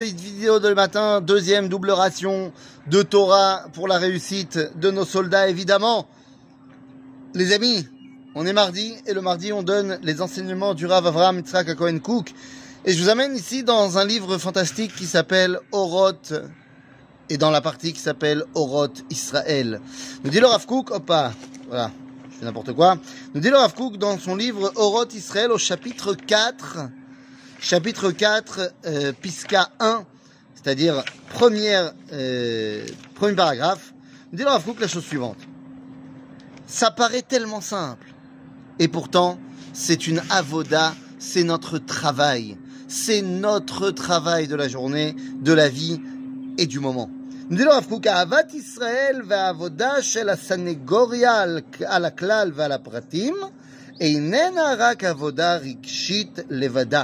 vidéo de matin, deuxième double ration de Torah pour la réussite de nos soldats, évidemment. Les amis, on est mardi et le mardi on donne les enseignements du Rav Avraham Yitzhak Cohen Cook. Et je vous amène ici dans un livre fantastique qui s'appelle Oroth et dans la partie qui s'appelle Oroth Israël. Nous dit le Rav Cook, hop voilà, je fais n'importe quoi. Nous dit le Rav Cook dans son livre Oroth Israël au chapitre 4 chapitre 4, euh, Pisca 1, c'est-à-dire première, euh, premier paragraphe, nous dit le Rav la chose suivante. Ça paraît tellement simple. Et pourtant, c'est une avoda, c'est notre travail. C'est notre travail de la journée, de la vie et du moment. Nous dit le Rav Kook, אהבת ישראל והעבודה של הסנגוריה על הכלל ועל הפרטים איננה רק עבודה רגשית לבדה.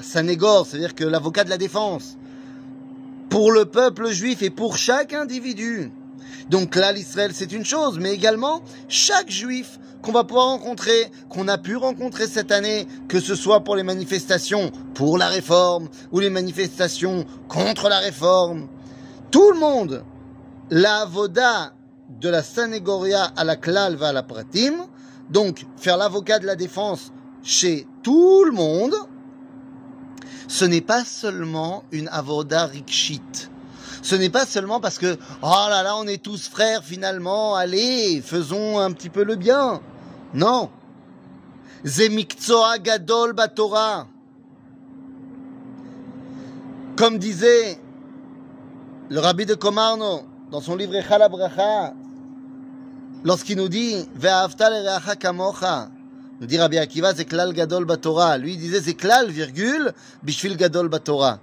Sanégor, c'est-à-dire que l'avocat de la défense, pour le peuple juif et pour chaque individu. Donc là, l'Israël, c'est une chose, mais également chaque juif qu'on va pouvoir rencontrer, qu'on a pu rencontrer cette année, que ce soit pour les manifestations pour la réforme ou les manifestations contre la réforme. Tout le monde, la voda de la Sanégoria à la Klal va à la Pratim, donc faire l'avocat de la défense chez tout le monde, ce n'est pas seulement une avoda rikshit. Ce n'est pas seulement parce que, oh là là, on est tous frères finalement, allez, faisons un petit peu le bien. Non. Zemikzoa gadol batora. Comme disait le rabbi de Komarno dans son livre Echala Bracha, lorsqu'il nous dit, Ve'avta kamocha, nous dit Rabbi Akiva, c'est klal gadol batora. Lui, il disait, c'est klal, virgule, bishvil gadol batora.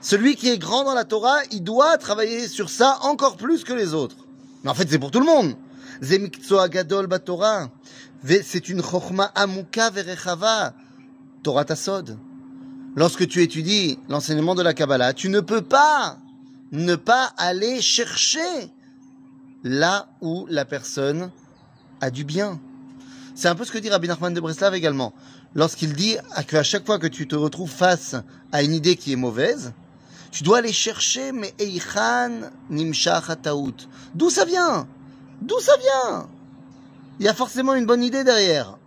Celui qui est grand dans la Torah, il doit travailler sur ça encore plus que les autres. Mais en fait, c'est pour tout le monde. Zemikzoa gadol batora. C'est une chokhma amuka verechava. Torah tasod. Lorsque tu étudies l'enseignement de la Kabbalah, tu ne peux pas ne pas aller chercher là où la personne a du bien. C'est un peu ce que dit Rabbi Nachman de Breslav également. Lorsqu'il dit qu'à chaque fois que tu te retrouves face à une idée qui est mauvaise, tu dois aller chercher, mais Eichan Nimshach D'où ça vient? D'où ça vient? Il y a forcément une bonne idée derrière.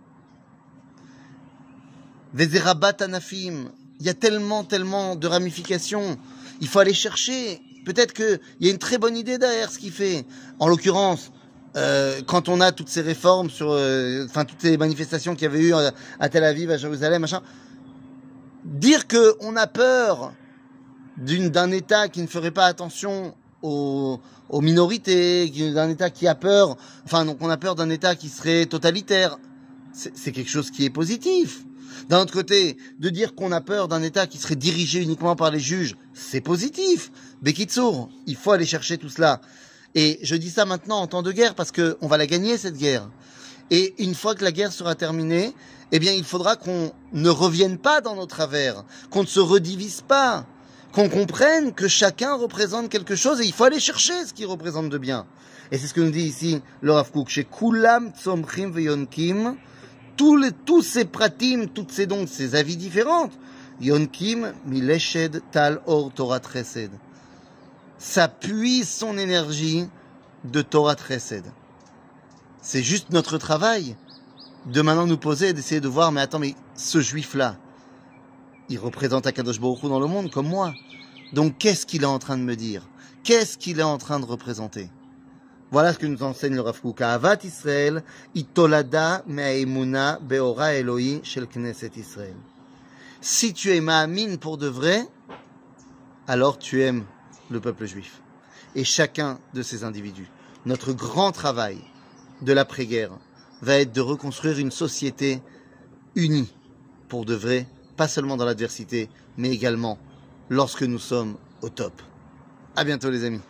Vezerabat Anafim. Il y a tellement, tellement de ramifications. Il faut aller chercher. Peut-être qu'il y a une très bonne idée derrière ce qu'il fait. En l'occurrence, euh, quand on a toutes ces réformes sur, euh, enfin toutes ces manifestations qu'il y avait eu euh, à Tel Aviv, à Jérusalem, machin, dire que on a peur d'une d'un État qui ne ferait pas attention aux, aux minorités, d'un État qui a peur, enfin donc on a peur d'un État qui serait totalitaire, c'est quelque chose qui est positif. D'un autre côté, de dire qu'on a peur d'un État qui serait dirigé uniquement par les juges, c'est positif. Bekitsour, il faut aller chercher tout cela. Et je dis ça maintenant en temps de guerre parce qu'on va la gagner cette guerre. Et une fois que la guerre sera terminée, eh bien il faudra qu'on ne revienne pas dans nos travers, qu'on ne se redivise pas, qu'on comprenne que chacun représente quelque chose et il faut aller chercher ce qui représente de bien. Et c'est ce que nous dit ici le Rav Kook, chez Kulam Tzomchim Veyonkim, tous, les, tous ces pratim, toutes ces dons, ces avis différentes, Yonkim Mileshed Tal Or Torah Chesed ça puise son énergie de Torah Chesed. C'est juste notre travail de maintenant nous poser et d'essayer de voir, mais attends, mais ce juif-là, il représente Akadosh Baruch dans le monde comme moi. Donc qu'est-ce qu'il est en train de me dire? Qu'est-ce qu'il est en train de représenter? Voilà ce que nous enseigne le Rav Kook. Avat Israël, itolada me'aimuna beora Eloi shel Knesset Israël. Si tu es ma'amin pour de vrai, alors tu aimes le peuple juif et chacun de ces individus. Notre grand travail de l'après-guerre va être de reconstruire une société unie pour de vrai, pas seulement dans l'adversité, mais également lorsque nous sommes au top. À bientôt les amis.